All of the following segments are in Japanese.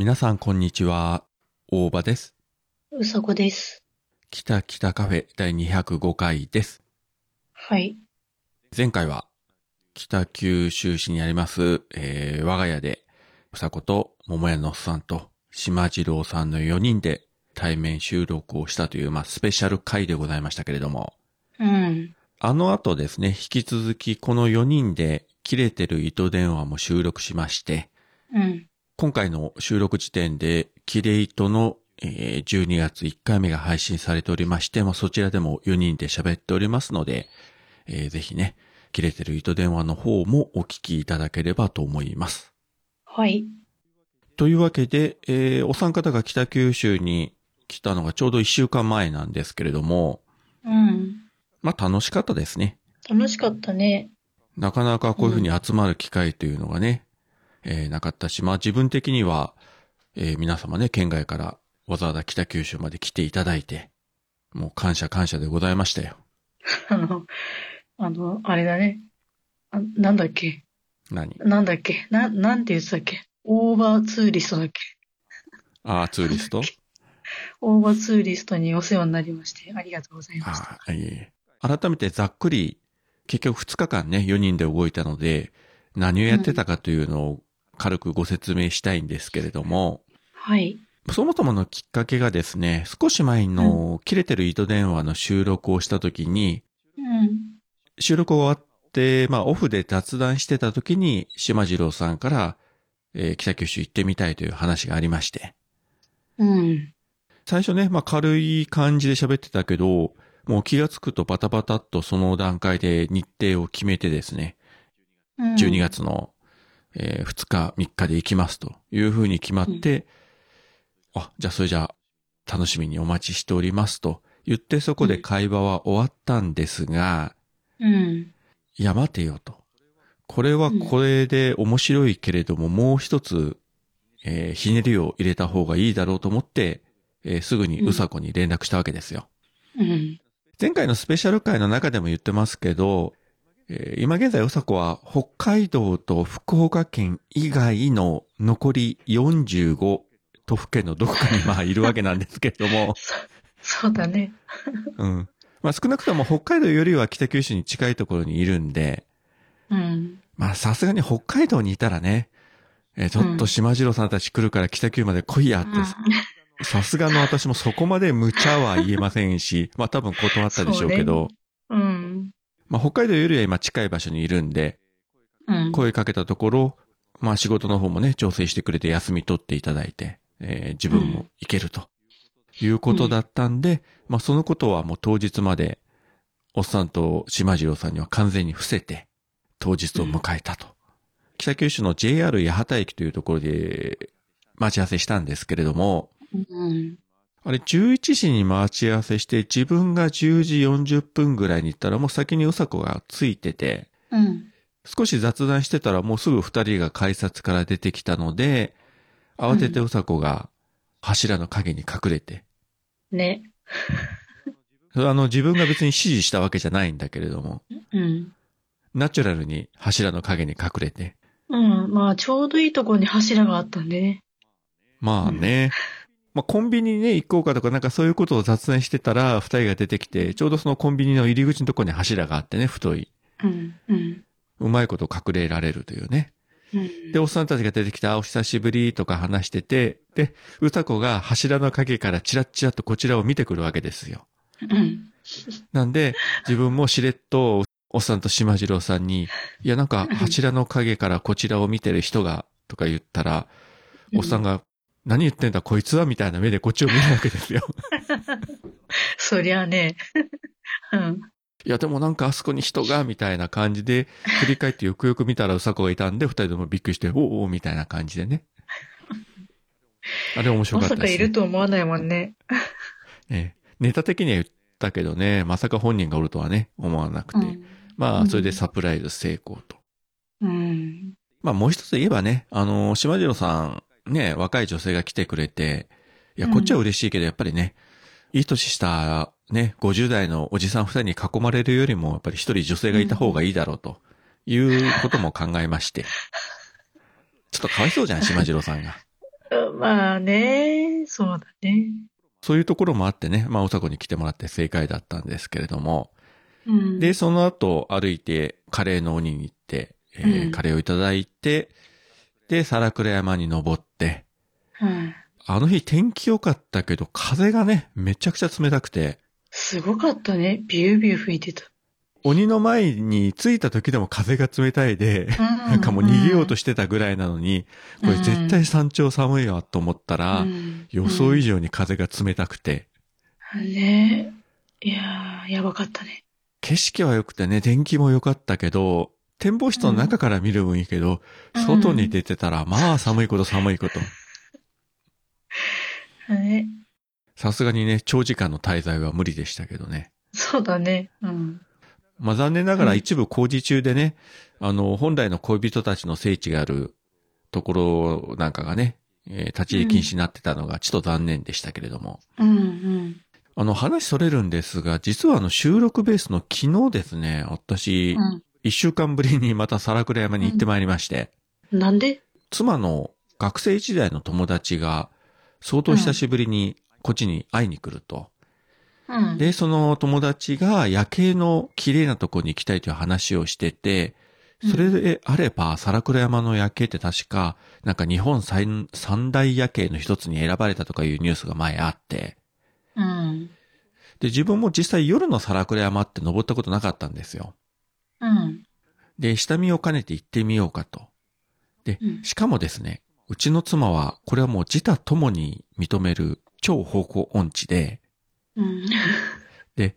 皆さんこんにちは。大場です。うさこです。北北カフェ第205回です。はい。前回は北九州市にあります、えー我が家で、うさこと桃屋のおっさんと島次郎さんの4人で対面収録をしたという、まあ、スペシャル回でございましたけれども、うん。あの後ですね、引き続きこの4人で切れてる糸電話も収録しまして、うん。今回の収録時点で、キレイトの、えー12月1回目が配信されておりまして、まあ、そちらでも4人で喋っておりますので、えーぜひね、切れてる糸電話の方もお聞きいただければと思います。はい。というわけで、えーお三方が北九州に来たのがちょうど1週間前なんですけれども、うん。まあ、楽しかったですね。楽しかったね。なかなかこういうふうに集まる機会というのがね、えーなかったし、まあ自分的には、えー皆様ね、県外からわざわざ北九州まで来ていただいて、もう感謝感謝でございましたよ。あの、あの、あれだね。あなんだっけ？何？なんだっけ？な、なんて言ってたっけ？オーバーツーリストだっけ？ああ、ツーリスト？オーバーツーリストにお世話になりまして、ありがとうございました。ああ、いえいえ。改めてざっくり、結局2日間ね、4人で動いたので、何をやってたかというのを軽くご説明したいんですけれども、はい。そもそものきっかけがですね、少し前の切れてる糸電話の収録をした時に、うん。収録終わって、まあオフで雑談してた時に、島次郎さんから、えー北九州行ってみたいという話がありまして。うん。最初ね、まあ軽い感じで喋ってたけど、もう気がつくとバタバタっとその段階で日程を決めてですね、うん12。月の、えー2日、3日で行きますというふうに決まって、あ、じゃあそれじゃあ楽しみにお待ちしておりますと言ってそこで会話は終わったんですが、うん。いや、待てよと。これはこれで面白いけれども、もう一つ、えーひねりを入れた方がいいだろうと思って、えーすぐにうさこに連絡したわけですよ。うん。前回のスペシャル回の中でも言ってますけど、えー今現在うさこは北海道と福岡県以外の残り45都府県のどこかにまあいるわけなんですけれども、そ、そうだね。うん。まあ少なくとも北海道よりは北九州に近いところにいるんで、うん。まあさすがに北海道にいたらね、えーちょっと島次郎さんたち来るから北九まで来いやって、さすがの私もそこまで無茶は言えませんし、まあ多分断ったでしょうけど、うん。まあ北海道よりは今近い場所にいるんで、うん。声かけたところ、まあ仕事の方もね、調整してくれて休み取っていただいて、えー自分も行けるということだったんで、まあそのことはもう当日まで、おっさんと島次郎さんには完全に伏せて、当日を迎えたと。北九州の JR 八幡駅というところで待ち合わせしたんですけれども、うん。あれ11時に待ち合わせして自分が10時40分ぐらいに行ったらもう先にうさこがついてて、うん。少し雑談してたらもうすぐ二人が改札から出てきたので、慌ててうさこが柱の影に隠れて、ね。それはあの自分が別に指示したわけじゃないんだけれども、うん。ナチュラルに柱の影に隠れて、うん。まあ、ちょうどいいところに柱があったんでね。まあね、まあコンビニにね行こうかとかなんかそういうことを雑談してたら二人が出てきて、ちょうどそのコンビニの入り口のところに柱があってね、太い。うん。うん。うまいこと隠れられるというね。うん。で、おっさんたちが出てきて、あ、お久しぶりとか話してて、で、うさこが柱の影からチラッチラッとこちらを見てくるわけですよ。うん。なんで、自分もしれっと、おっさんと島次郎さんに、いや、なんか、柱の影からこちらを見てる人が、とか言ったら、おっさんが、何言ってんだこいつはみたいな目でこっちを見るわけですよ。そりゃあね。うん。いや、でもなんかあそこに人が、みたいな感じで、振り返ってよくよく見たらうさこがいたんで、二人ともびっくりして、おうおうみたいな感じでね。あれ面白まさかかったです、ね。いると思わないもんね。ええネタ的には言ったけどね、まさか本人がおるとはね、思わなくて。うん。まあ、うんそれでサプライズ成功と。うん。まあ、もう一つ言えばね、あの、島次郎さん、ね、若い女性が来てくれて、いや、こっちは嬉しいけど、やっぱりね、いい年した、ね、50代のおじさん二人に囲まれるよりも、やっぱり一人女性がいた方がいいだろうということも考えまして。ちょっとかわいそうじゃん、島次郎さんが。うんまあね、そうだね。そういうところもあってね、まあ、おさこに来てもらって正解だったんですけれども、うん。で、その後歩いてカレーの鬼に行って、えーうんカレーをいただいて、で、皿倉山に登って、うん。あの日天気良かったけど、風がね、めちゃくちゃ冷たくて、すごかったね。ビュービュー吹いてた。鬼の前に着いた時でも風が冷たいで、ななんかもう逃げようとしてたぐらいなのに、これ絶対山頂寒いわと思ったら、予想以上。上に風が冷たくて、ねいやー、やばかったね。景色は良くてね、天気も良かったけど、展望室の中から見る分いいけど、うん外に出てたら、まあ寒いこと寒いこと。ね。さすがにね、長時間の滞在は無理でしたけどね。そうだね。うん。まあ残念ながらうん一部工事中でね、あの、本来の恋人たちの聖地があるところなんかがね、えー立ち入り禁止になってたのがちょっと残念でしたけれども。うんうん。あの、話それるんですが、実はあの、収録ベースの昨日ですね、私、う一週間ぶりにまた皿倉山に行ってまいりまして、ん。なんで？妻の学生時代の友達が相当久しぶりにこっちに会いに来ると。うん。で、その友達が夜景の綺麗なとこに行きたいという話をしてて、それであれば、皿倉山の夜景って確か、なんか日本最三大夜景の一つに選ばれたとかいうニュースが前あって、うん。で、自分も実際夜の皿倉山って登ったことなかったんですよ。うん。で、下見を兼ねて行ってみようかと。でう、んしかもですね、うちの妻は、これはもう自他ともに認める超方向音痴で、うん。で、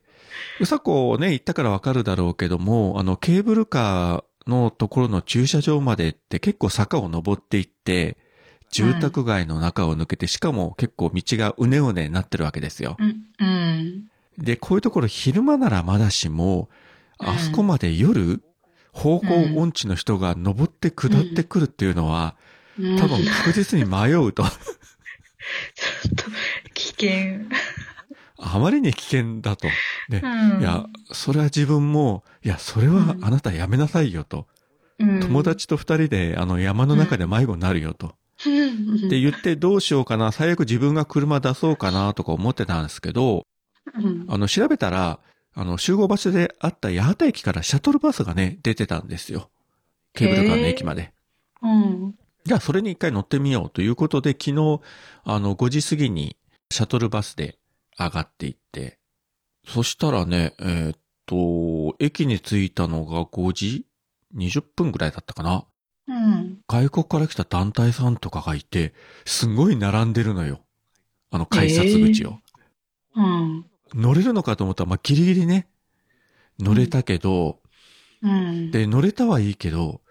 うさこね、行ったからわかるだろうけども、あの、ケーブルカーのところの駐車場までって結構坂を登っていって、住宅街の中を抜けて、しかも結構道がうねうねになってるわけですよ。うん。うん。で、こういうところ昼間ならまだしも、うんあそこまで夜、方向音痴の人が登って下ってくるっていうのは、うん多分確実に迷うと。ちょっと、危険。あまりに危険だと。で、うんいや、それは自分も、いや、それはあなたやめなさいよと。うん友達と二人で、あの、山の中で迷子になるよと。うんで、言ってどうしようかな、最悪自分が車出そうかな、とか思ってたんですけど、うんあの、調べたら、あの、集合場所であった八幡駅からシャトルバスがね、出てたんですよ。ケーブルカーの駅まで。うん。じゃあ、それに一回乗ってみようということで、昨日、あの、5時過ぎにシャトルバスで上がっていって、そしたらね、えーっと、駅に着いたのが5時20分ぐらいだったかな。うん。外国から来た団体さんとかがいて、すごい並んでるのよ。あの、改札口を。うん。乗れるのかと思ったら、まあ、ギリギリね、乗れたけど、うん。で、乗れたはいいけど、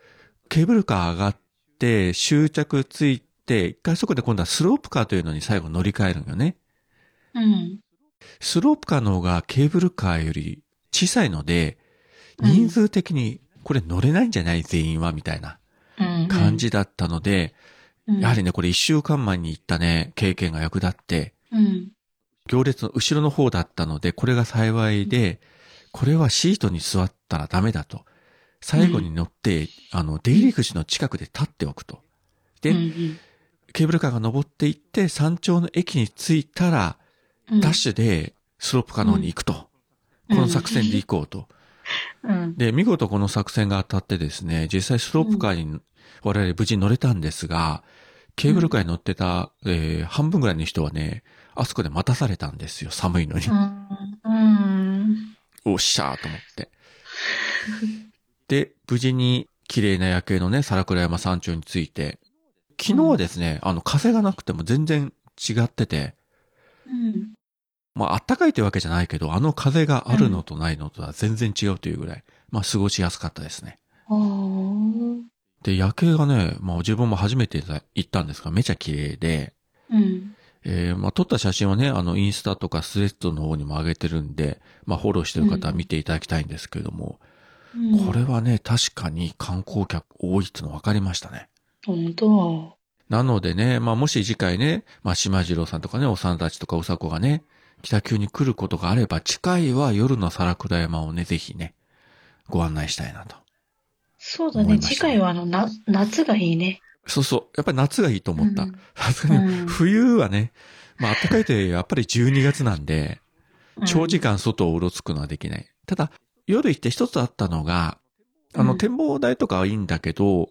ケーブルカー上がって、終着ついて、一回そこで今度はスロープカーというのに最後乗り換えるんよね。うん。スロープカーの方がケーブルカーより小さいので、うん人数的にこれ乗れないんじゃない全員はみたいなうん。感じだったので、うん。やはりね、これ一週間前に行ったね、経験が役立って、うん。行列の後ろの方だったので、これが幸いで、これはシートに座ったらダメだと。最後に乗って、あの、出入り口の近くで立っておくと。で、うんケーブルカーが登っていって、山頂の駅に着いたら、うん、ダッシュでスロープカーの方に行くと。うんこの作戦で行こうと。うん。で、見事この作戦が当たってですね、実際スロープカーに我々無事乗れたんですが、ケーブルカーに乗ってた、えー半分ぐらいの人はね、あそこで待たされたんですよ、寒いのに。うん。うん。おっしゃーと思って。で、無事に綺麗な夜景のね、皿倉山山頂に着いて、昨日はですね、あの、風がなくても全然違ってて、うん。まあ、あったかいというわけじゃないけど、あの風があるのとないのとは全然違うというぐらい、まあ、過ごしやすかったですね。あーで、夜景がね、まあ、自分も初めて行ったんですが、めちゃ綺麗で、うん。えーまあ、撮った写真はね、あの、インスタとかスレッドの方にも上げてるんで、まあ、フォローしてる方は見ていただきたいんですけれども、うんこれはね、確かに観光客多いっての分かりましたね。本当なのでね、まあもし次回ね、まあ島次郎さんとかね、おさんたちとかうさこがね、北急に来ることがあれば、次回は夜の皿倉山をね、ぜひね、ご案内したいなと。そうだね。次回はあの、な、夏がいいね。そうそう。やっぱり夏がいいと思ったうん。さすがにうん冬はね、まあ暖かいとやっぱり12月なんで、長時間。間外をうろつくのはできない。ただ、夜行って一つあったのが、あの、うん展望台とかはいいんだけど、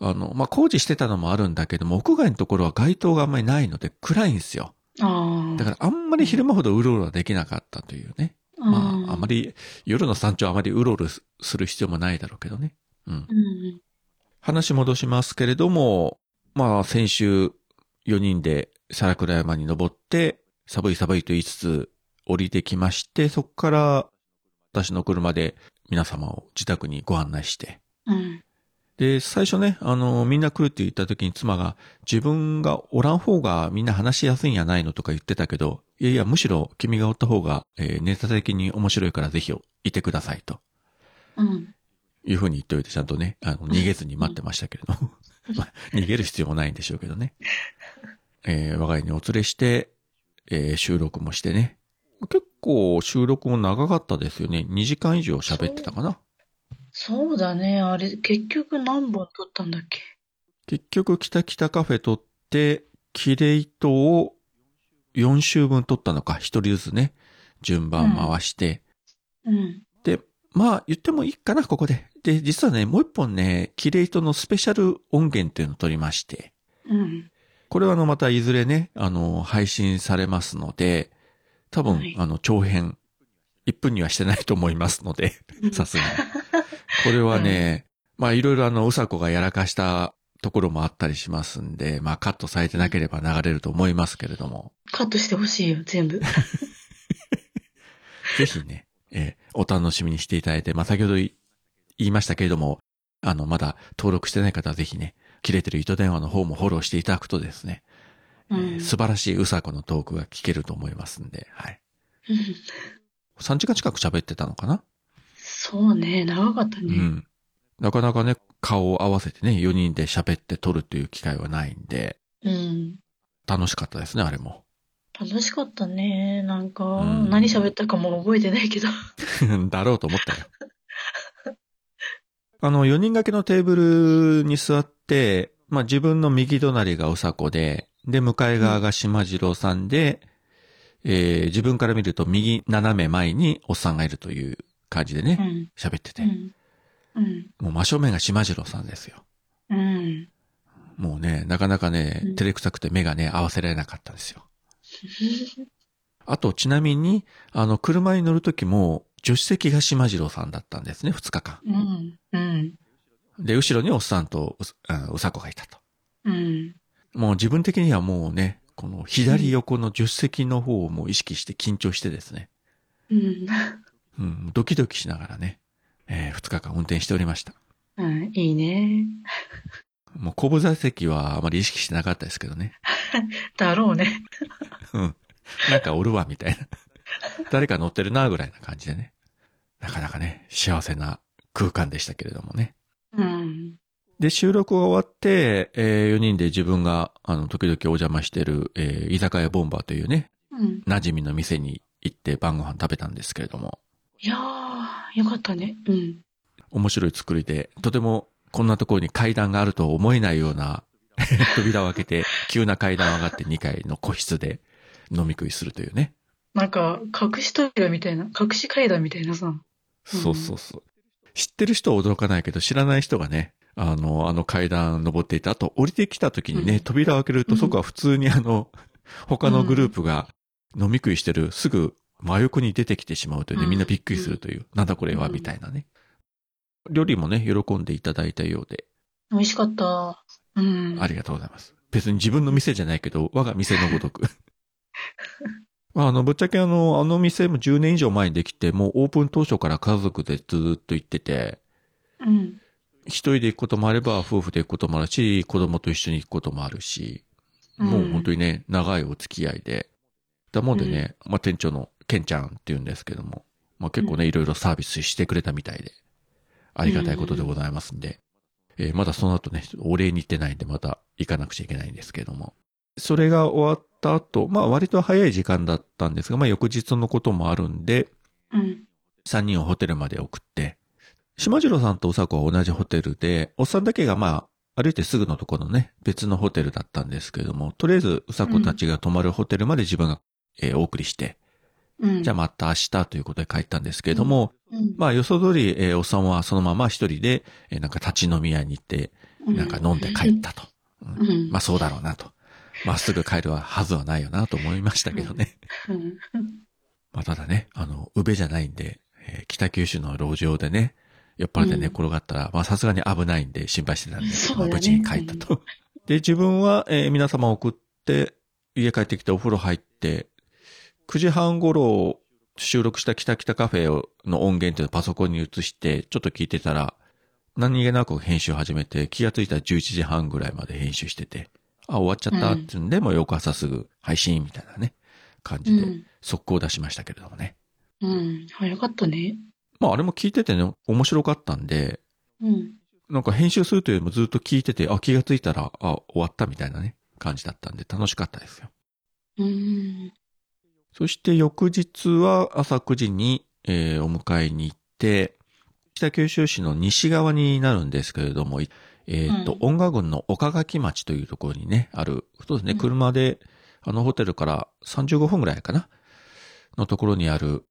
あの、まあ、工事してたのもあるんだけども、屋外のところは街灯があんまりないので暗いんですよ。だからあんまり昼間ほどうろうろはできなかったというね。まあ、あまり。り、夜の山頂はあまりうろうろする必要もないだろうけどね。うん。うん。話戻しますけれども、まあ、先週4人で皿倉山に登って、寒い寒いと言いつつ降りてきまして、そこから私の車で皆様を自宅にご案内して、うん。で、最初ね、あの、みんな来るって言った時に妻が、自分がおらん方がみんな話しやすいんやないのとか言ってたけど、いやいや、むしろ君がおった方が、えーネタ的に面白いからぜひいてくださいとうん。いうふうに言っておいて、ちゃんとね、あの、逃げずに待ってましたけれども。まあ、逃げる必要もないんでしょうけどね。えー我が家にお連れして、えー収録もしてね。結構収録も長かったですよね。2時間以上喋ってたかな。そうだね。あれ、結局何本撮ったんだっけ？結局、北北カフェ撮って、キレイトを4週分撮ったのか、一人ずつね、順番回して。うん。で、まあ、言ってもいいかな、ここで。で、実はね、もう一本ね、キレイトのスペシャル音源っていうのを撮りまして、うん。これはあの、またいずれね、あの、配信されますので、多分、はいあの、長編、1分にはしてないと思いますので、さすがに。これはね、まあいろいろあの、うさこがやらかしたところもあったりしますんで、まあカットされてなければ流れると思いますけれども、カットしてほしいよ、全部。ぜひね、えーお楽しみにしていただいて、まあ先ほどい言いましたけれども、あの、まだ登録してない方はぜひね、切れてる糸電話の方もフォローしていただくとですね、えうんー素晴らしいうさこのトークが聞けると思いますんで、はい。3時間近く喋ってたのかな？そうね、長かったね。うん。なかなかね、顔を合わせてね、4人で喋って撮るという機会はないんで、うん。楽しかったですね、あれも。楽しかったね。なんか、うん何喋ったかも覚えてないけど。だろうと思ったよ。あの、4人掛けのテーブルに座って、まあ自分の右隣がうさこで、で、向かい側が島次郎さんで、えー自分から見ると右斜め前におっさんがいるという感じでね、うん。喋ってて、うん。うん。もう真正面が島次郎さんですよ。うん。もうね、なかなかねうん、照れくさくて目がね、合わせられなかったんですよ。あと、ちなみに、あの、車に乗るときも、助手席が島次郎さんだったんですね、2日間。うん。うん。で、後ろにおっさんとうさこがいたと。うん。もう自分的にはもうね、この左横の助手席の方をもう意識して緊張してですね、うん。うん、ドキドキしながらね、えー、2日間運転しておりました。うん。いいね。もう後部座席はあまり意識してなかったですけどね。だろうね。うん。なんかおるわ、みたいな。誰か乗ってるな、ぐらいな感じでね。なかなかね、幸せな空間でしたけれどもね。うん。で、収録が終わって、えー4人で自分が、あの、時々お邪魔してる、えー居酒屋ボンバーというね、うん。馴染みの店に行って晩ご飯食べたんですけれども、いやー、よかったね。うん。面白い作りで、とてもこんなところに階段があるとは思えないような 扉を開けて、急な階段を上がって2階の個室で飲み食いするというね。なんか、隠し扉みたいな、隠し階段みたいなさ。そうそうそう。知ってる人は驚かないけど、知らない人がね、あの、あの階段登っていて、あと降りてきた時にね、うん扉を開けるとうんそこは普通にあの、他のグループが飲み食いしてる、すぐ真横に出てきてしまうというね、うんみんなびっくりするという、なんだこれは、うんみたいなね。料理もね、喜んでいただいたようで、美味しかった。うん。ありがとうございます。別に自分の店じゃないけど、我が店のごとく。まあ、あの、ぶっちゃけあの、あの店も10年以上前にできて、もうオープン当初から家族でずっと行ってて、うん。一人で行くこともあれば、夫婦で行くこともあるし、子供と一緒に行くこともあるし、もう本当にね、長いお付き合いで。だもんでね、まあ店長のケンちゃんって言うんですけども、まあ結構ね、うんいろいろサービスしてくれたみたいで、ありがたいことでございますんで、えーまだその後ね、お礼に行ってないんで、また行かなくちゃいけないんですけども。それが終わった後、まあ割と早い時間だったんですが、まあ翌日のこともあるんで、うん。3人をホテルまで送って、島次郎さんとうさこは同じホテルで、おっさんだけがまあ、歩いてすぐのところのね、別のホテルだったんですけれども、とりあえず、うさこたちが泊まるホテルまで自分が、えーお送りして、うん。じゃあまた明日ということで帰ったんですけれども、うん、まあ予想通り、えーおっさんはそのまま一人で、えーなんか立ち飲み屋に行って、なんか飲んで帰ったと。うんうんまあそうだろうなと。まあすぐ帰るはずはないよなと思いましたけどね。うん。まあただね、あの、宇部じゃないんで、えー北九州の路上でね、酔っ払って寝転がったら、まあさすがに危ないんで心配してたんで、ねまあ無事に帰ったと。で、自分は、えー皆様送って、家帰ってきてお風呂入って、9時半頃収録した北北カフェの音源っていうのをパソコンに移して、ちょっと聞いてたら、何気なく編集始めて、気がついたら11時半ぐらいまで編集してて、あ、終わっちゃったっていうんで、もう翌朝すぐ配信みたいなね、感じで、うん。速攻出しましたけれどもね。うん。早かったね。まああれも聞いててね、面白かったんで、うん。なんか編集するというよりもずっと聞いてて、あ、気がついたら、あ、終わったみたいなね、感じだったんで楽しかったですよ。うん。そして翌日は朝9時に、えーお迎えに行って、北九州市の西側になるんですけれども、いえっ、と、うん。音楽郡の岡垣町というところにね、ある、そうですね、うん。車で、あのホテルから35分ぐらいかな、のところにある、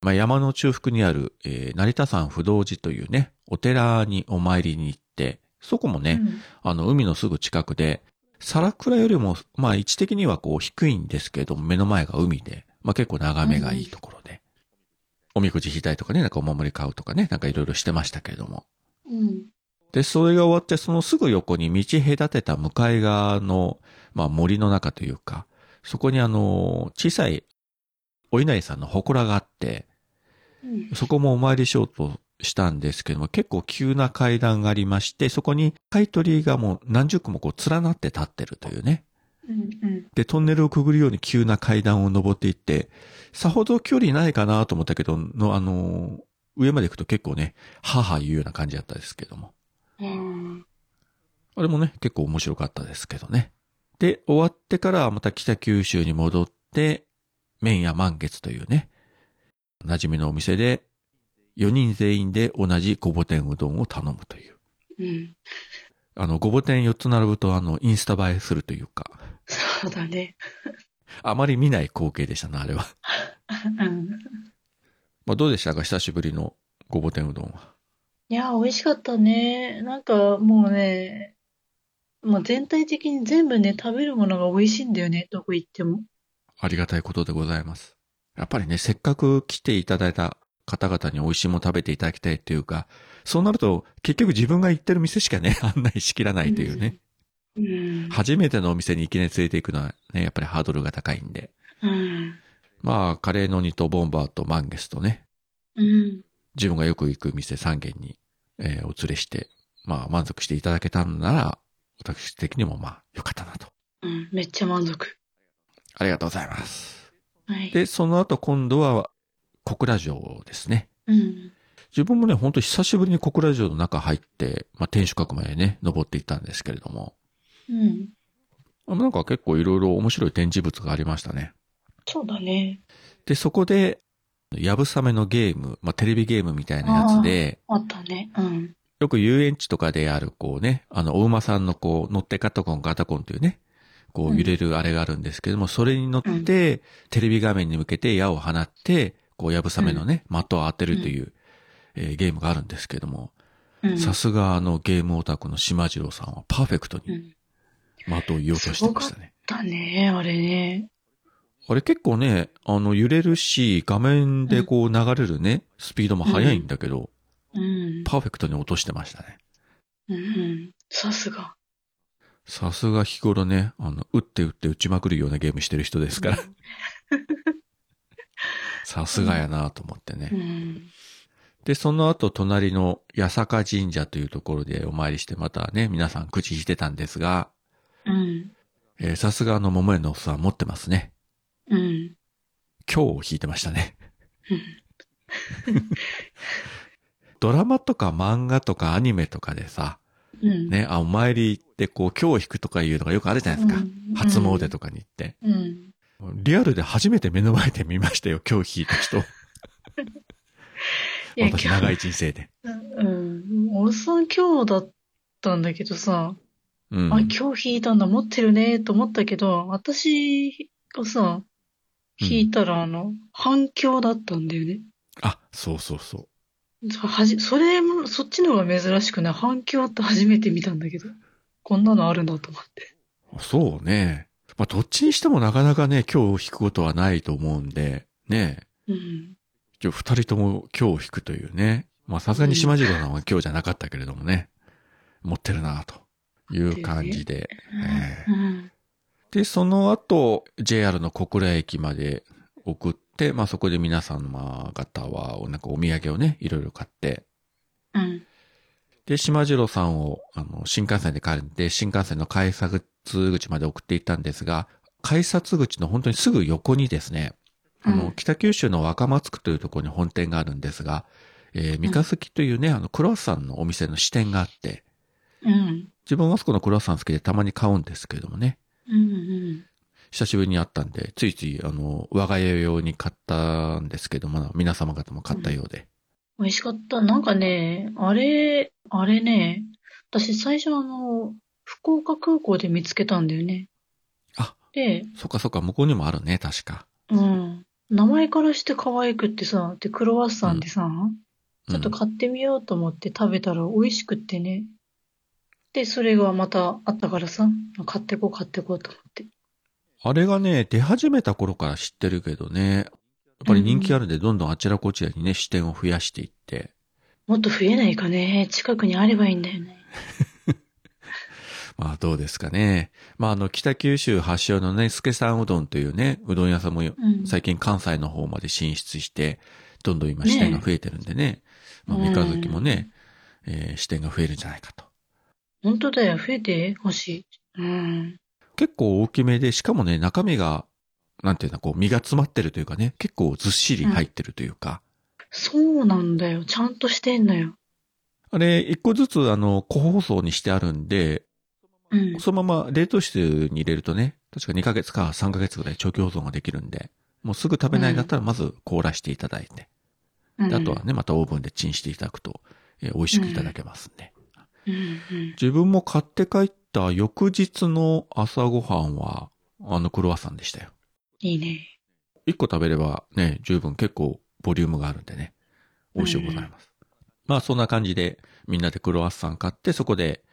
まあ、山の中腹にある、えー成田山不動寺というね、お寺にお参りに行って、そこもね、あの、海のすぐ近くで、皿倉よりも、まあ、位置的にはこう低いんですけども、目の前が海で、まあ結構眺めがいいところで、おみくじ引いたりとかね、なんかお守り買うとかね、なんかいろいろしてましたけれども。うん。で、それが終わって、そのすぐ横に道隔てた向かい側の、まあ森の中というか、そこにあの、小さいお稲荷さんの祠があって、うん。そこもお参りしようとしたんですけども、結構急な階段がありまして、そこに買い取りがもう何十個もこう連なって立ってるというね。で、トンネルをくぐるように急な階段を登っていって、さほど距離ないかなと思ったけど、の、あの、上まで行くと結構ね、母言うような感じだったですけども。うん。あれもね、結構面白かったですけどね。で、終わってからまた北九州に戻って、麺屋満月というね、馴染みのお店で、4人全員で同じごぼ天うどんを頼むという。うん。あの、ごぼ天4つ並ぶと、あの、インスタ映えするというか、そうだね。あまり見ない光景でしたな、あれは。うん。まあ、どうでしたか？久しぶりのごぼ天うどんは。いや、美味しかったね。なんかもうね、もう全体的に全部ね、食べるものが美味しいんだよね。どこ行っても。ありがたいことでございます。やっぱりね、せっかく来ていただいた方々に美味しいもの食べていただきたいっていうか、そうなると結局自分が行ってる店しかね、案内しきらないというね。うん。初めてのお店にいきなり連れて行くのはね、やっぱりハードルが高いんで。うん。まあ、カレーの煮とボンバーとマンゲスとね、うん。自分がよく行く店3軒に、えーお連れして、まあ満足していただけたんなら、私的にもまあ良かったなと。うん。めっちゃ満足。ありがとうございます。はい。で、その後今度は小倉城ですね。うん。自分もね、ほんと久しぶりに小倉城の中入って、まあ天守閣までね、登っていったんですけれども、うん。あなんか結構いろいろ面白い展示物がありましたね。そうだね。で、そこで、やぶさめのゲーム、まあテレビゲームみたいなやつで、あったね。うん。よく遊園地とかである、こうね、あの、お馬さんのこう、乗ってガタコンガタコンというね、こううん揺れるあれがあるんですけども、それに乗って、テレビ画面に向けて矢を放って、こう、やぶさめのね、的を当てるという、えーゲームがあるんですけども、うん。さすがあのゲームオタクの島次郎さんはパーフェクトにうん。的を言おうとしてましたね。だね、あれね。あれ結構ね、あの揺れるし、画面でこう流れるね、スピードも速いんだけど、うん。パーフェクトに落としてましたね。うん。さすが。さすが日頃ね、あの、打って打って打ちまくるようなゲームしてる人ですから。さすがやなと思ってね。うん。で、その後、隣の八坂神社というところでお参りして、またね、皆さん口してたんですが、うん。えーさすがあの桃屋のおっさん持ってますね。うん。今日を弾いてましたね。うんドラマとか漫画とかアニメとかでさ、うん。ね、あ、お参り行ってこう、今日弾くとかいうのがよくあるじゃないですか。うん初詣とかに行って。うん。リアルで初めて目の前で見ましたよ、今日弾いた人。私、長い人生で。うん。おっさん今日だっったんだけどさ、うん。あ、今日弾いたんだ、持ってるね、と思ったけど、私がさ、弾いたら、あの、反響だったんだよね。あ、そうそうそう。そはじ、それも、そっちの方が珍しくない。反響って初めて見たんだけど。こんなのあるんだと思って。そうね。まあ、どっちにしてもなかなかね、今日弾くことはないと思うんで、ね。うん。一応二人とも今日弾くというね。まあ、さすがに島次郎さんは今日じゃなかったけれどもね。持ってるなという感じで。ええうん。で、その後、JR の小倉駅まで送って、まあそこで皆様方は、なんかお土産をね、いろいろ買って、うん。で、島次郎さんを、あの、新幹線で帰るんで、新幹線の改札口まで送っていったんですが、改札口の本当にすぐ横にですね、あの、うん北九州の若松区というところに本店があるんですが、えー、三日月というね、あの、クロワッサンのお店の支店があって、うん。自分はあそこのクロワッサン好きでたまに買うんですけれどもね、うん。うん。久しぶりに会ったんで、ついつい、あの、我が家用に買ったんですけど、まだ皆様方も買ったようで。美味しかった。なんかね、あれ、あれね、私最初あの、福岡空港で見つけたんだよね。あ、で、そっかそっか、向こうにもあるね、確か。うん。名前からして可愛くってさ、で、クロワッサンでさ、ちょっと買ってみようと思って食べたら美味しくってね。で、それがまたあったからさ、買ってこう買ってこうと思って。あれがね、出始めた頃から知ってるけどね、やっぱり人気あるんで、どんどんあちらこちらにね、視点を増やしていって、もっと増えないかね。近くにあればいいんだよね。まあどうですかね。まああの、北九州発祥のね、助さんうどんというね、うどん屋さんもうん。最近関西の方まで進出して、どんどん今支店が増えてるんでね、まあうん三日月もね、えー支店が増えるんじゃないかと。本当だよ。増えてほしい。うん。結構大きめで、しかもね、中身が、なんていうの、こう、身が詰まってるというかね、結構ずっしり入ってるというか、そうなんだよ。ちゃんとしてんのよ。あれ、一個ずつ、あの、個包装にしてあるんで、うん。そのまま冷凍室に入れるとね、確か2ヶ月か3ヶ月ぐらい長期保存ができるんで、もうすぐ食べないんだったらまず凍らしていただいて、うんであとはね、またオーブンでチンしていただくと、えー美味しくいただけますんで。うんうん。自分も買って帰った翌日の朝ごはんは、あのクロワッサンでしたよ。いいね。一個食べればね、十分結構ボリュームがあるんでね、美味しゅうございます。まあそんな感じで、みんなでクロワッサン買って、そこで、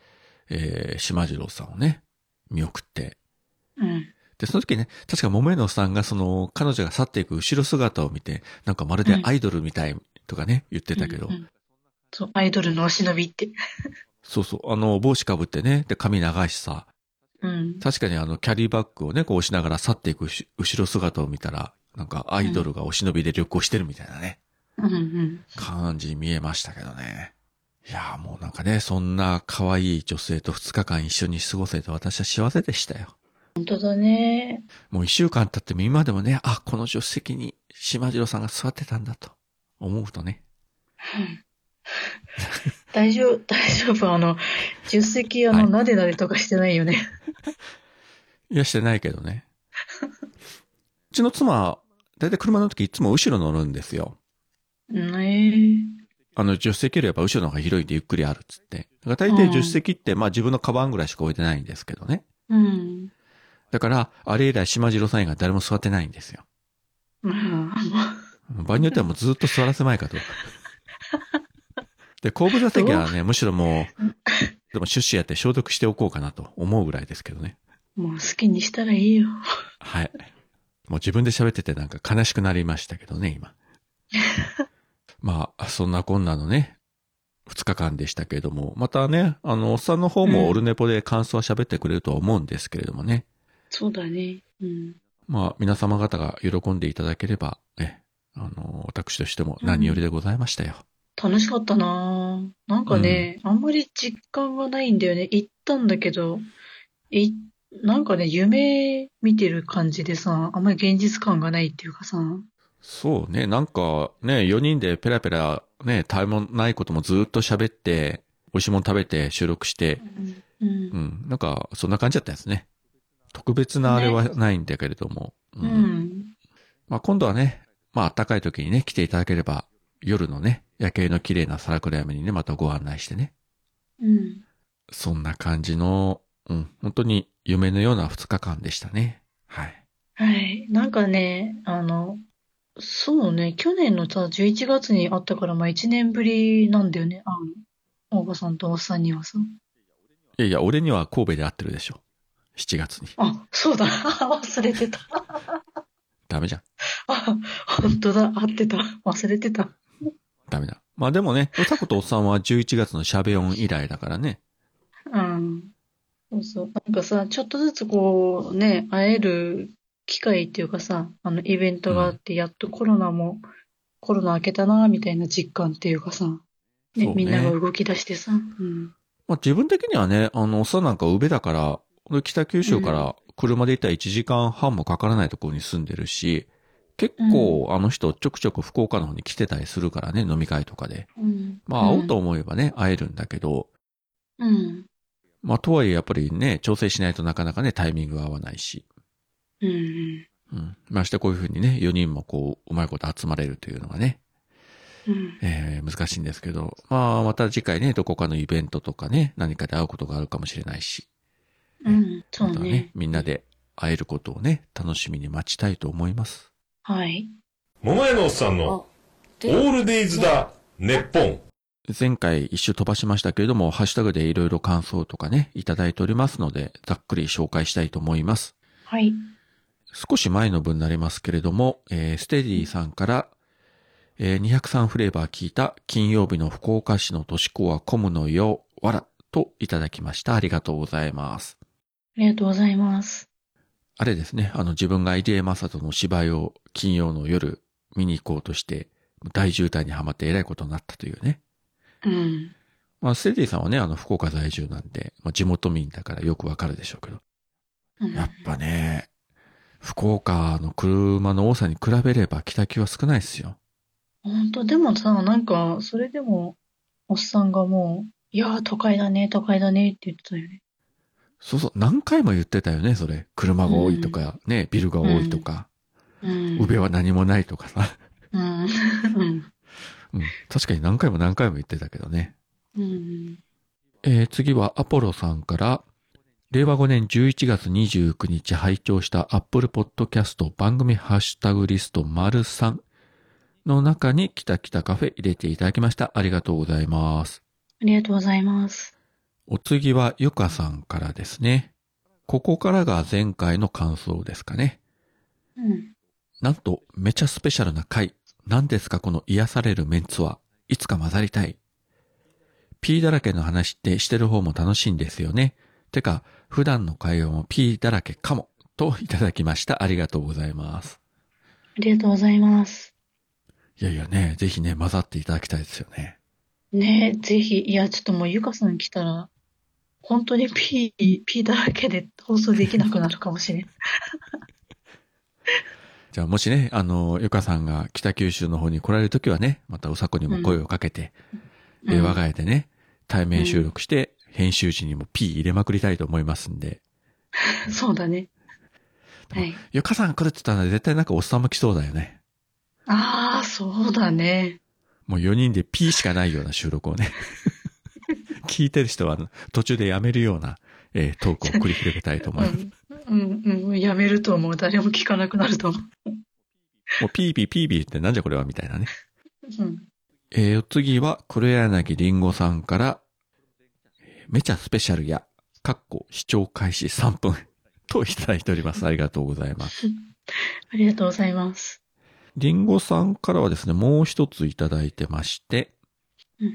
えー、島次郎さんをね、見送って、うん。で、その時ね、確か桃江野さんがその、彼女が去っていく後ろ姿を見て、なんかまるでアイドルみたいとかね、言ってたけど、うんうんそう、アイドルのお忍びって。そうそう、あの、帽子かぶってね、で、髪長いしさ、うん。確かにあの、キャリーバッグをね、こう押しながら去っていくし後ろ姿を見たら、なんかアイドルがお忍びで旅行してるみたいなね、うんうん。感じに見えましたけどね。いやーもうなんかね、そんな可愛い女性と2日間一緒に過ごせて私は幸せでしたよ。本当だね。もう一週間経っても今でもね、あ、この助手席に島次郎さんが座ってたんだと思うとね。大丈夫、大丈夫？あの、十席、あの、はいなでなでとかしてないよね。いや、してないけどね。うちの妻、だいたい車の時いつも後ろ乗るんですよ。ねえ。あの、助手席よりやっぱ後ろの方が広いんでゆっくりあるっつって。だから大抵助手席って、まあ自分のカバンぐらいしか置いてないんですけどね。うん。だから、あれ以来島次郎さん以外誰も座ってないんですよ。うん。場合によってはもうずっと座らせまいかと。で、後部座席はね、むしろもう、でもシュッシュやって消毒しておこうかなと思うぐらいですけどね。もう好きにしたらいいよ。はい。もう自分で喋っててなんか悲しくなりましたけどね、今。まあ、そんなこんなのね、二日間でしたけれども、またね、あの、おっさんの方もオルネポで感想は喋ってくれるとは思うんですけれどもね。そうだね。うん。まあ、皆様方が喜んでいただければ、ね、あの、私としても何よりでございましたよ。楽しかったなぁなんかね、あんまり実感がないんだよね。行ったんだけど、い、なんかね、夢見てる感じでさ、あんまり現実感がないっていうかさ。そうね、なんかね、4人でペラペラね、たわいもないこともずっと喋って、美味しいもの食べて収録して、うん。うん、なんかそんな感じだったですね。特別なあれはないんだけれども。う。ん。まあ今度はね、まあ暖かい時にね、来ていただければ、夜のね、夜景の綺麗な皿倉山にね、またご案内してね。うん。そんな感じの、うん、本当に夢のような2日間でしたね。はい。はい。なんかね、あの、そうね、去年のさ、11月に会ったから、まあ1年ぶりなんだよね、あの、大場さんとおっさんにはさ。いやいや、俺には神戸で会ってるでしょ。7月に。あ、そうだ、忘れてた。ダメじゃん。あ、本当だ、会ってた。忘れてた。ダメだ。まあでもね、おさことおっさんは11月のシャベオン以来だからね。うん。そうそう。なんかさ、ちょっとずつこう、ね、会える機会っていうかさ、あの、イベントがあって、やっとコロナも、コロナ明けたな、みたいな実感っていうかさ、ね、ねみんなが動き出してさ、うん。まあ自分的にはね、あの、おっさんなんか宇部だから、俺北九州から車で行ったら1時間半もかからないところに住んでるし、結構あの人ちょくちょく福岡の方に来てたりするからね、飲み会とかで。うん。まあ会おうと思えばね、会えるんだけど、うん。まあとはいえやっぱりね、調整しないとなかなかね、タイミングが合わないし。うん。うん。うん。ましてこういうふうにね、4人もこう、うまいこと集まれるというのがね、うん。えー難しいんですけど、まあまた次回ね、どこかのイベントとかね、何かで会うことがあるかもしれないし、うん。そうまたねね。、みんなで会えることをね、楽しみに待ちたいと思います。はい。桃屋のおっさんの、オールデイズだ、ネッポン。前回一周飛ばしましたけれども、ハッシュタグでいろいろ感想とかね、いただいておりますので、ざっくり紹介したいと思います。はい。少し前の分になりますけれども、えーステディさんから、えー203フレーバー聞いた金曜日の福岡市の都市港は混むのよ、わら、といただきました。ありがとうございます。ありがとうございます。あれですね、あの自分が入江正人の芝居を金曜の夜見に行こうとして、大渋滞にはまってえらいことになったというね。うん。まあ、ステディさんはね、あの福岡在住なんで、まあ、地元民だからよくわかるでしょうけど。うんやっぱね、福岡の車の多さに比べれば北九は少ないですよ。本当？でもさ、なんか、それでも、おっさんがもう、いやー、都会だね、都会だねって言ってたよね。そうそう、何回も言ってたよね、それ。車が多いとか、ね、ビルが多いとか、うん。宇部は何もないとかさ。うん。うん。うん、確かに何回も何回も言ってたけどね。うん。えー次はアポロさんから、令和5年11月29日拝聴した Apple Podcast 番組ハッシュタグリスト丸3の中にキタキタカフェ入れていただきました。ありがとうございます。ありがとうございます。お次はゆかさんからですね。ここからが前回の感想ですかね。うん。なんと、めちゃスペシャルな回。何ですかこの癒されるメンツは。いつか混ざりたい。P だらけの話ってしてる方も楽しいんですよね。てか、普段の会話も P だらけかも。といただきました。ありがとうございます。ありがとうございます。いやいやね、ぜひね、混ざっていただきたいですよね。ねえ、ぜひ、いや、ちょっともうゆかさん来たら、本当に P、P だらけで放送できなくなるかもしれん。じゃあもしね、あの、ゆかさんが北九州の方に来られるときはね、またうさこにも声をかけて、うんえ我が家でね、対面収録して、編集時にも P 入れまくりたいと思いますんで、そうだね。はい。ゆかさん来るって言ったら絶対なんかおっさんも来そうだよね。ああ、そうだね。もう4人で P しかないような収録をね。聞いてる人は途中でやめるような、えートークを繰り広げたいと思います。うん、うん、うん、やめると思う。誰も聞かなくなると思う。もうピーピーピーピーってなんじゃこれはみたいなね。うん。えーお次は黒柳りんごさんから、めちゃスペシャルや、かっこ視聴開始3分といただいております。ありがとうございます。ありがとうございます。りんごさんからはですね、もう一ついただいてまして、うん。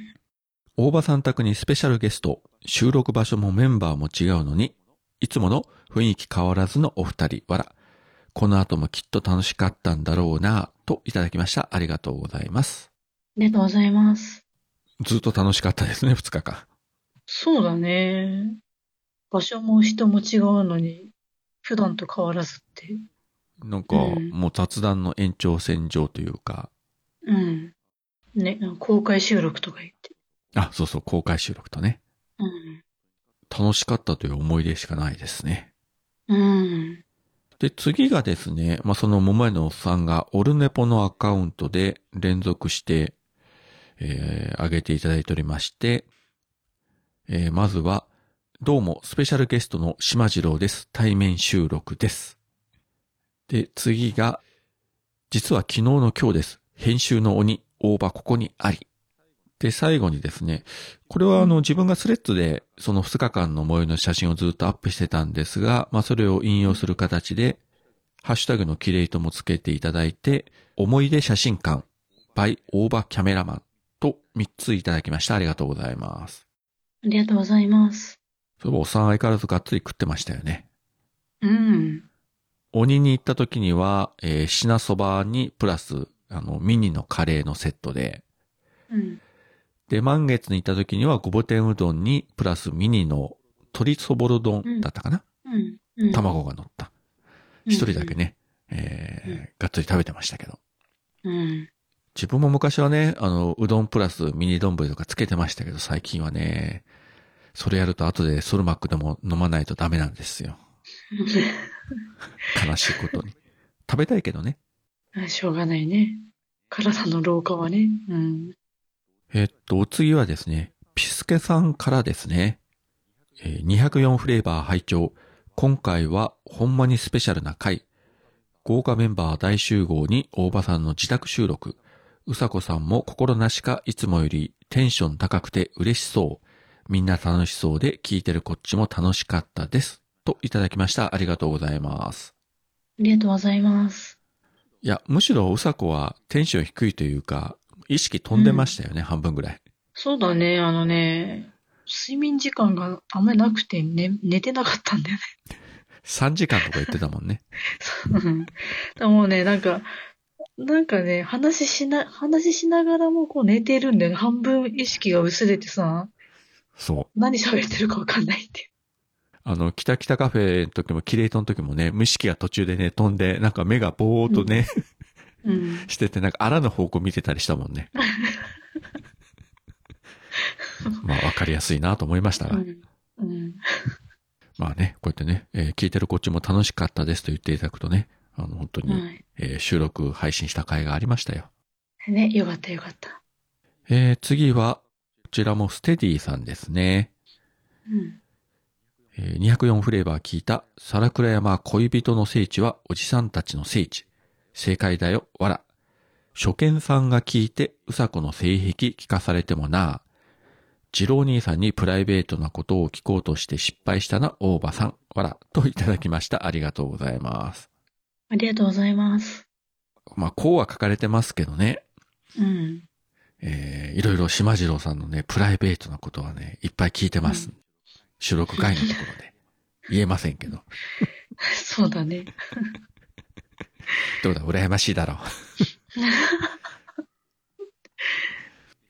大場さん宅にスペシャルゲスト、収録場所もメンバーも違うのに、いつもの雰囲気変わらずのお二人、わら。この後もきっと楽しかったんだろうなぁといただきました。ありがとうございます。ありがとうございます。ずっと楽しかったですね、二日間。そうだね。場所も人も違うのに、普段と変わらずって。なんか、うんもう雑談の延長線上というか、うん。ね、公開収録とか言って。あ、そうそう、公開収録とね。うん。楽しかったという思い出しかないですね。うん。で、次がですね、まあ、その桃屋のおっさんがオルネポのアカウントで連続して、えー、上げていただいておりまして、えー、まずは、どうも、スペシャルゲストの島次郎です。対面収録です。で、次が、実は昨日の今日です。編集の鬼、大場ここにあり。で、最後にですね、これはあの自分がスレッズでその2日間の模様の写真をずっとアップしてたんですが、まあそれを引用する形で、ハッシュタグのキレイともつけていただいて、思い出写真館、by 大場キャメラマンと3ついただきました。ありがとうございます。ありがとうございます。そういえばおっさん相変わらずがっつり食ってましたよね。うん。鬼に行った時には、えー品そばにプラス、あの、ミニのカレーのセットで、うん。で、満月に行った時には、ごぼ天うどんにプラスミニの鶏そぼろ丼だったかな、うん。うん。卵が乗った。一人だけね、えーがっつり食べてましたけど。うん。自分も昔はね、あの、うどんプラスミニ丼とかつけてましたけど、最近はね、それやると後でソルマックでも飲まないとダメなんですよ。悲しいことに。食べたいけどね。うん。しょうがないね。体の老化はね。うん。えっと、お次はですね、ピスケさんからですね、えー204フレーバー拝聴今回はほんまにスペシャルな回。豪華メンバー大集合に大場さんの自宅収録。うさこさんも心なしかいつもよりテンション高くて嬉しそう。みんな楽しそうで聞いてるこっちも楽しかったです。といただきました。ありがとうございます。ありがとうございます。いや、むしろうさこはテンション低いというか、意識飛んでましたよね、半分ぐらい。そうだね、あのね、睡眠時間があんまりなくて、ね、寝てなかったんだよね。3時間とか言ってたもんね。うんでもね、なんか、なんかね、話しな、話しながらもこう寝てるんだよね。半分意識が薄れてさ、そう。何喋ってるかわかんないって。あの、キタキタカフェの時も、キレイトの時もね、無意識が途中でね、飛んで、なんか目がぼーっとね、うん。してて、なんかあらぬ方向見てたりしたもんね。まあ、わかりやすいなと思いましたが。うん。うん。まあね、こうやってね、えー聞いてるこっちも楽しかったですと言っていただくとね、あの、本当に、はい。えー収録配信した回がありましたよ。ね、よかったよかった。えー次は、こちらもステディさんですね。うん。えー204フレーバー聞いた、皿倉山恋人の聖地はおじさんたちの聖地。正解だよ、わら。初見さんが聞いて、うさこの性癖聞かされてもな。次郎兄さんにプライベートなことを聞こうとして失敗したな、大場さん、わら。といただきました。ありがとうございます。ありがとうございます。まあ、こうは書かれてますけどね。うん。えーいろいろ島次郎さんのね、プライベートなことはね、いっぱい聞いてます。う収録回のところで。言えませんけど。そうだね。どうだ、羨ましいだろう。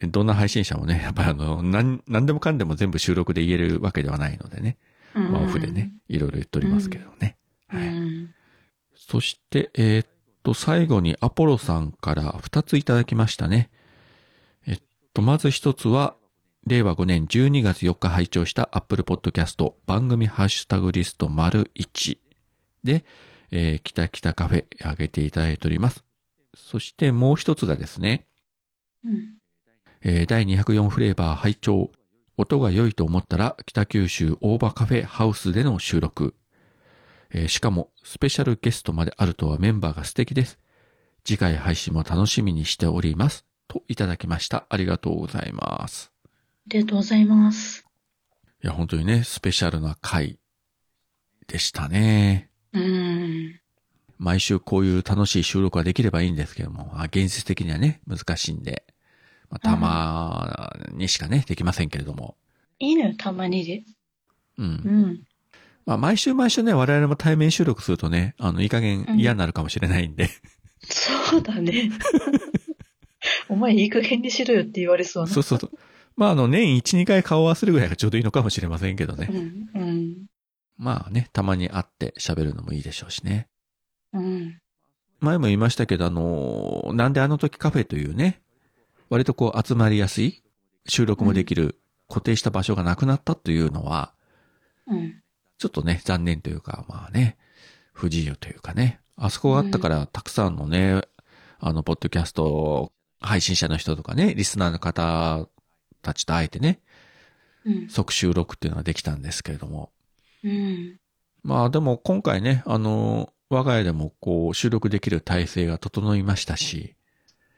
どんな配信者もね、やっぱりあの、なん、なんでもかんでも全部収録で言えるわけではないのでね。うんまあ、オフでね、いろいろ言っておりますけどね。うはい。ん。そして、えーっと、最後にアポロさんから2ついただきましたね。えっと、まず1つは、令和5年12月4日拝聴した Apple Podcast 番組ハッシュタグリスト丸1で、えー、きたきたカフェ上げていただいております。そしてもう一つがですね、うん。えー第204フレーバー拝聴音が良いと思ったら北九州大場カフェハウスでの収録。えーしかもスペシャルゲストまであるとはメンバーが素敵です。次回配信も楽しみにしております。といただきました。ありがとうございます。ありがとうございます。いや、本当にね、スペシャルな回でしたね。うん。毎週こういう楽しい収録ができればいいんですけども、まあ現実的にはね、難しいんで、まあ、たまにしかね、できませんけれども。いいのよ、たまにで。うんう。ん。まあ、毎週毎週ね、我々も対面収録するとね、あの、いい加減嫌になるかもしれないんで、そうだね。お前いい加減にしろよって言われそうな。そうそうそう。まあ、あの、年1、2回顔を合わせるぐらいがちょうどいいのかもしれませんけどね。うん。うん。まあね、たまに会って喋るのもいいでしょうしね。うん。前も言いましたけど、あの、なんであの時カフェというね、割とこう集まりやすい、収録もできる、固定した場所がなくなったというのは、うん。ちょっとね、残念というか、まあね、不自由というかね、あそこがあったから、たくさんのね、あの、ポッドキャスト配信者の人とかね、リスナーの方たちと会えてね、うん。即収録っていうのができたんですけれども。うん。まあでも今回ね、あの、我が家でもこう収録できる体制が整いましたし、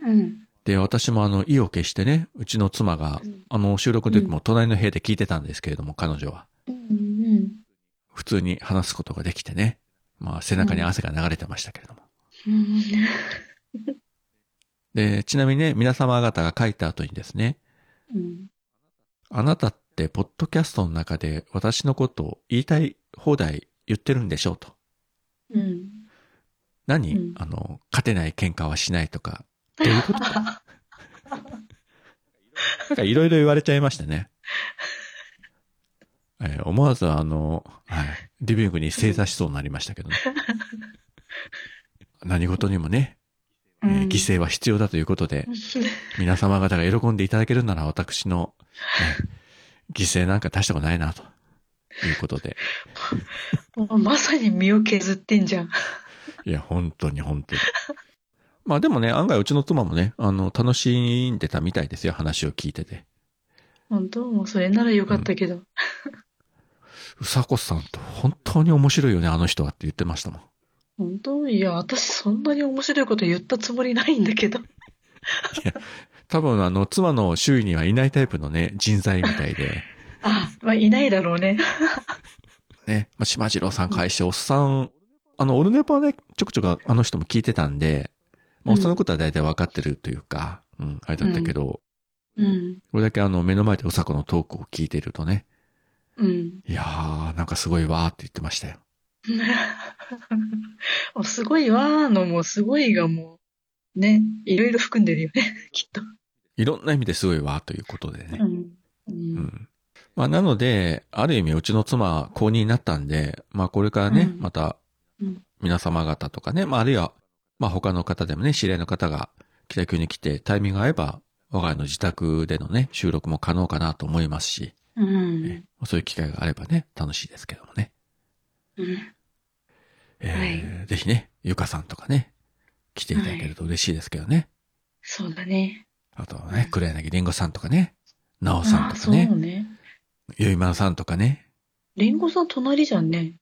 うん。で、私もあの、意を決してね、うちの妻がうん、あの、収録の時も隣の部屋で聞いてたんですけれども、彼女は。うん。普通に話すことができてね。まあ、背中に汗が流れてましたけれども。うん。で、ちなみにね、皆様方が書いた後にですね、うん。あなたって、ポッドキャストの中で私のことを言いたい放題言ってるんでしょうと。うん。何、うんあの、勝てない喧嘩はしないとか、どういうこと？なんかいろいろ言われちゃいましたね。えー思わずあの、はい、リビングに正座しそうになりましたけどね。何事にもね、えー犠牲は必要だということで、皆様方が喜んでいただけるなら私の、ね犠牲なんか大したことないな、ということで。まさに身を削ってんじゃん。いや、本当に本当に。まあでもね、案外うちの妻もね、あの、楽しんでたみたいですよ、話を聞いてて。本当？もうそれならよかったけど。うさこさんと本当に面白いよね、あの人はって言ってましたもん。本当？いや、私そんなに面白いこと言ったつもりないんだけど。多分あの、妻の周囲にはいないタイプのね、人材みたいで、あ、まあ、いないだろうね。ね、まあ、島次郎さん返して、おっさん、あの、オルネポはね、ちょくちょくあの人も聞いてたんで、まあ、おっさんのことは大体分かってるというか、うん、あれだったけど、うん。これだけあの、目の前でうさこのトークを聞いてるとね、うん。いやー、なんかすごいわーって言ってましたよ。すごいわーのもうすごいがもう、ね、いろいろ含んでるよね、きっと。いろんな意味ですごいわーということでね。うん。う。うんん。まあ、なので、ある意味、うちの妻は公認になったんで、まあ、これからね、うんまたうん、皆様方とかね、まあ、あるいは、まあ、他の方でもね、知り合いの方が北九に来て、タイミングが合えば、我が家の自宅でのね、収録も可能かなと思いますし、うん。えそういう機会があればね、楽しいですけどもね。うん。えーぜひね、ゆかさんとかね、来ていただけると嬉しいですけどね。そうだね。あとはね、黒柳りんごさんとかね、なおさんとかね、ね。ゆいまるさんとかね、リンゴさん隣じゃんね。い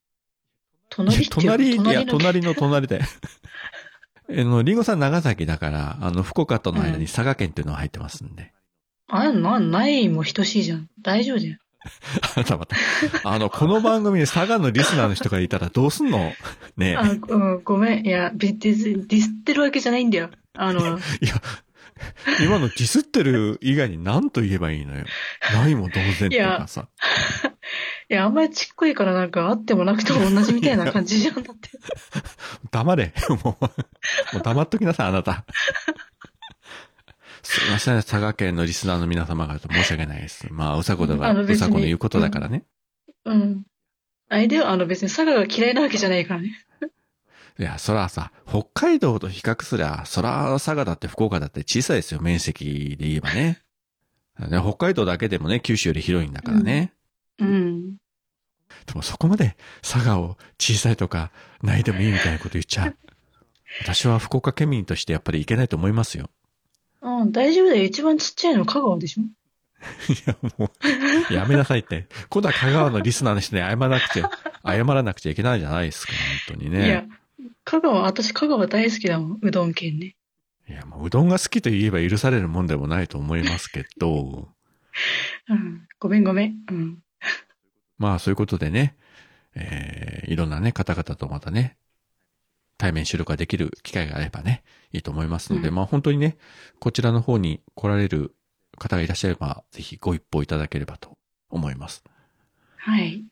隣隣、いや、の隣の 隣で。あの、リンゴさん長崎だから、あの、福岡との間に佐賀県っていうのが入ってますんで。あ、な、ないも等しいじゃん。大丈夫じゃん。あなたまた。あの、この番組に佐賀のリスナーの人がいたらどうすんの？ねあ、うん、ごめん。いや、ディディスディスってるわけじゃないんだよ。あの、いや、今のディスってる以外に何と言えばいいのよ。ないも同然っていうかさ。いや、あんまりちっこいからなんかあってもなくても同じみたいな感じじゃん。だって。黙れ。もう、もう黙っときなさい、あなた。すいません、佐賀県のリスナーの皆様方申し訳ないです。まあ、うさこだから、あの別にうさこの言うことだからね。うん。あれでは、あの別に佐賀が嫌いなわけじゃないからね。いや、そらさ、北海道と比較すりゃ、そら佐賀だって福岡だって小さいですよ、面積で言えばね。ね北海道だけでもね、九州より広いんだからね。うん。でもそこまで佐賀を小さいとかないでもいいみたいなこと言っちゃう。私は福岡県民としてやっぱりいけないと思いますよ。うん、大丈夫だよ。一番ちっちゃいの香川でしょ？いや、もう、やめなさいって。今度は香川のリスナーの人に謝らなくちゃ、謝らなくちゃいけないじゃないですか、本当にいやね。、香川、私香川大好きだもん。うどん県ね。いや、もううどんが好きと言えば許されるもんでもないと思いますけど、うん。ごめんごめん。うん。まあそういうことでね、えー、いろんなね、方々とまたね、対面収録ができる機会があればね、いいと思いますので、うんまあ本当にね、こちらの方に来られる方がいらっしゃれば、ぜひご一報いただければと思います。はい。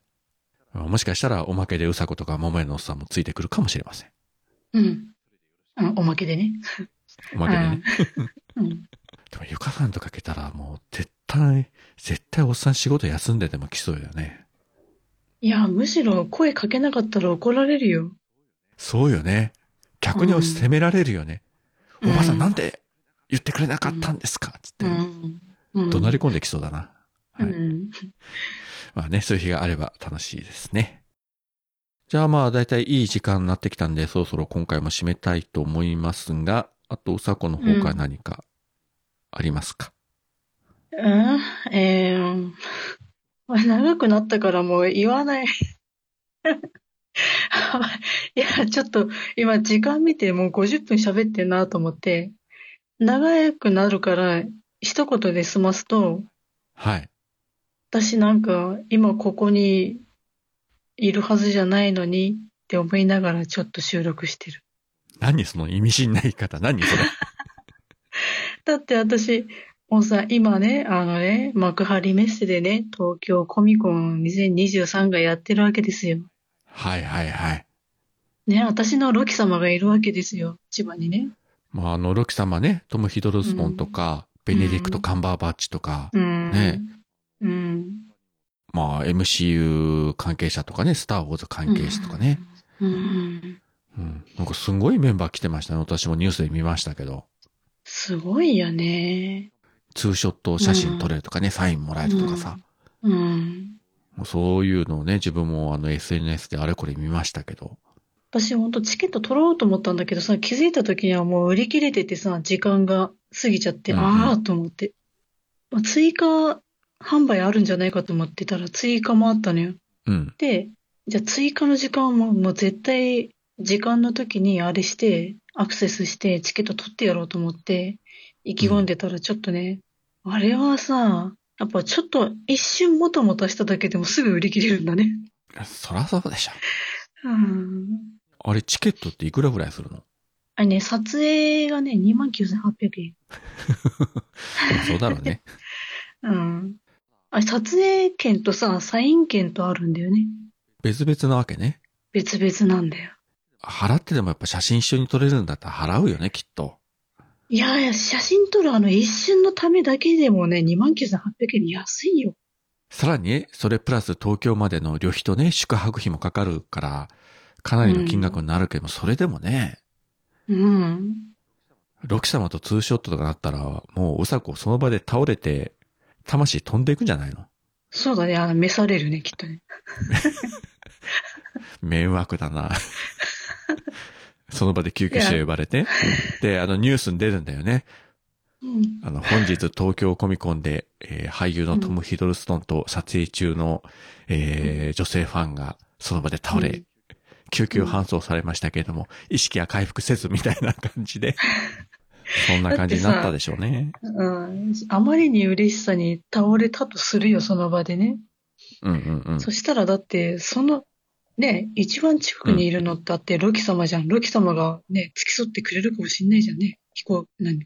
もしかしたらおまけでうさことか桃屋のおっさんもついてくるかもしれません。うん。うん、おまけでね。おまけでね。うん。でもゆかさんとかけたらもう絶対、絶対おっさん仕事休んででも来そうよね。いや、むしろ声かけなかったら怒られるよ。そうよね。逆に責められるよね。うんおばさんなんで言ってくれなかったんですか？つって、うん。うん。怒鳴り込んできそうだな。はい。うん。まあね、そういう日があれば楽しいですね。じゃあまあ、だいたいいい時間になってきたんで、そろそろ今回も締めたいと思いますが、あと、うさこの方から何かありますか、うん、えー、長くなったからもう言わない。いや、ちょっと今時間見てもう50分喋ってんなと思って、長くなるから一言で済ますと、はい。私なんか今ここにいるはずじゃないのにって思いながらちょっと収録してる。何その意味深な言い方？何それ？だって私、もうさ、今ね、あのね、幕張メッセでね、東京コミコン2023がやってるわけですよ。はいはいはい。ね、私のロキ様がいるわけですよ、千葉にね。まあ、あの、ロキ様ね、トム・ヒドルストンとか、ベネディクト・カンバーバッチとか、うん。ねうん。まあ、MCU 関係者とかね、スター・ウォーズ関係者とかね。うん。うん。なんかすごいメンバー来てましたね。私もニュースで見ましたけど。すごいよね。ツーショット写真撮れるとかね、サインもらえるとかさ。うん。もうそういうのをね、自分もあの SNS であれこれ見ましたけど。私ほんとチケット取ろうと思ったんだけどさ、気づいた時にはもう売り切れててさ、時間が過ぎちゃって、うんうんああと思って。まあ、追加販売あるんじゃないかと思ってたら追加もあったのよ。うん。で、じゃあ追加の時間ももう絶対時間の時にあれして、アクセスしてチケット取ってやろうと思って、意気込んでたらちょっとね、あれはさ、やっぱちょっと一瞬もたもたしただけでもすぐ売り切れるんだね。そらそうでしょ。うん。あれ、チケットっていくらぐらいするの？あれね、撮影がね、29,800円。そうだろうね。うん。あれ、撮影券とさ、サイン券とあるんだよね。別々なわけね。別々なんだよ。払ってでもやっぱ写真一緒に撮れるんだったら払うよね、きっと。いやいや、写真撮るあの一瞬のためだけでもね、29,800円安いよ。さらにね、それプラス東京までの旅費とね、宿泊費もかかるから、かなりの金額になるけども、それでもね、うん。ロキ様とツーショットとかなったら、もううさこその場で倒れて、魂飛んでいくんじゃないの？そうだね、あの、召されるね、きっとね。迷惑だな。その場で救急車呼ばれて。で、あのニュースに出るんだよね。うん。あの、本日東京コミコンで、えー俳優のトム・ヒドルストンと撮影中の、えー女性ファンがその場で倒れ、うん救急搬送されましたけれども、意識は回復せずみたいな感じで、そんな感じになったでしょうね。うん。あまりに嬉しさに倒れたとするよ、その場でね。うんうんうん。そしたらだって、その、ね、一番近くにいるのってあって、ロキ様じゃん。ロキ様がね、付き添ってくれるかもしんないじゃんね。飛行、何？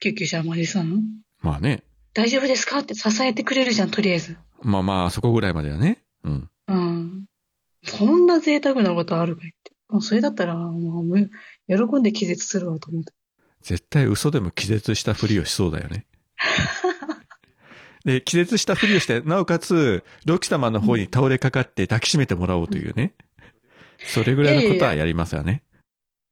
救急車までさん。まあね。大丈夫ですか？って支えてくれるじゃん、とりあえず。まあまあ、そこぐらいまではね。うん。うん。そんな贅沢なことあるかいって。もうそれだったら、もうむ、喜んで気絶するわと思った。絶対嘘でも気絶したふりをしそうだよね。で、気絶したふりをして、なおかつ、ロキ様の方に倒れかかって抱きしめてもらおうというね。それぐらいのことはやりますよね。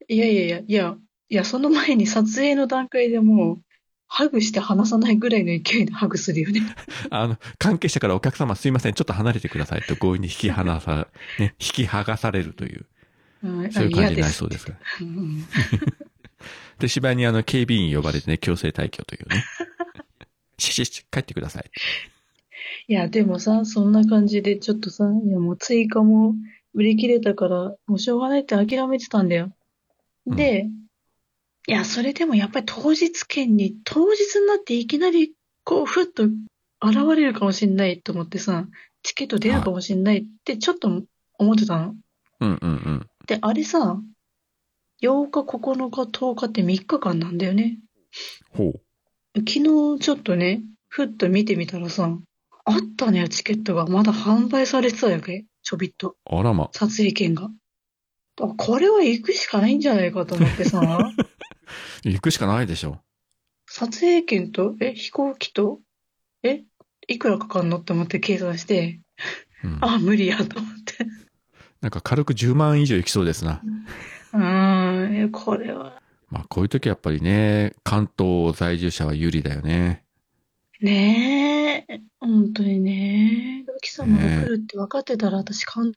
いやいやいや、いや、いや、その前に撮影の段階でもう、ハグして離さないぐらいの勢いでハグするよね。あの、関係者からお客様すいません、ちょっと離れてくださいと強引に引き離さ、ね、引き剥がされるという、うんそういう感じになりそうですから。うん で、芝居にあの、警備員呼ばれてね、強制退去というね。ししし、帰ってください。いや、でもさ、そんな感じでちょっとさ、いやもう追加も売り切れたから、もうしょうがないって諦めてたんだよ。で、いや、それでもやっぱり当日券に、当日になっていきなり、こう、ふっと現れるかもしんないと思ってさ、チケット出るかもしんないってちょっと思ってたの。うんうんうん。で、あれさ、8日、9日、10日って3日間なんだよね。ほう。昨日ちょっとね、ふっと見てみたらさ、あったのよ、チケットが。まだ販売されてたわけ？ちょびっと。あらま。撮影券が。あこれは行くしかないんじゃないかと思ってさ、行くしかないでしょ。撮影券と、え、飛行機と、え、いくらかかんのって思って計算して、うん。あ、無理やと思って。なんか軽く10万以上行きそうですな。うーん、えこれは。まあこういう時やっぱりね、関東在住者は有利だよね。ねえ、本当にね。ロキ様が来るって分かってたら、私関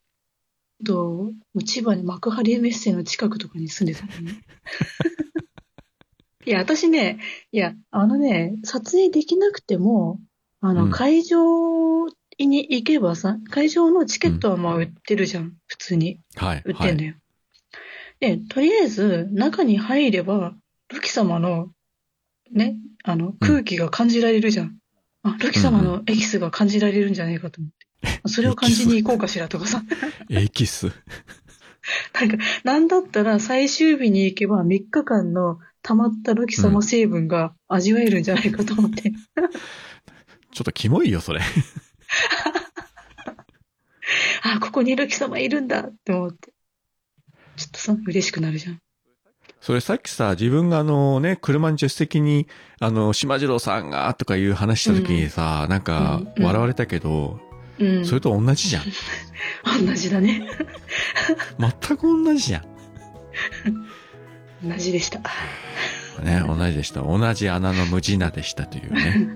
東、千葉に幕張メッセの近くとかに住んでたのね。いや、私ね、いや、あのね、撮影できなくても、あの、うん会場に行けばさ、会場のチケットはまあ売ってるじゃん。普通にはい。売ってんだよ。で、とりあえず中に入れば、ルキ様の、ね、あの、空気が感じられるじゃん。あ、ルキ様のエキスが感じられるんじゃないかと思って。それを感じに行こうかしらとかさ。はい。エキス。なんか、なんだったら最終日に行けば3日間の溜まったルキ様成分が味わえるんじゃないかと思って。ちょっとキモいよ、それ。あ、ここにルキ様いるんだって思って。ちょっとさ、嬉しくなるじゃん。それさっきさ、自分があのね、車に助手席に、あの、島次郎さんが、とかいう話した時にさ、なんか、うん笑われたけど、うん。それと同じじゃん。同じだね。全く同じじゃん。同じでした。ね、同じでした。同じ穴の無地なでしたというね。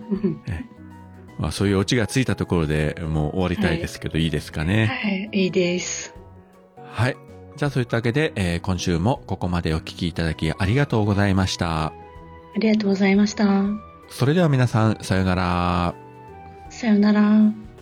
まあ、そういうオチがついたところでもう終わりたいですけど、い、いですかね。はい、いいです。はい。じゃあそういったわけで、えー今週もここまでお聞きいただきありがとうございました。ありがとうございました。それでは皆さん、さようなら。さよなら。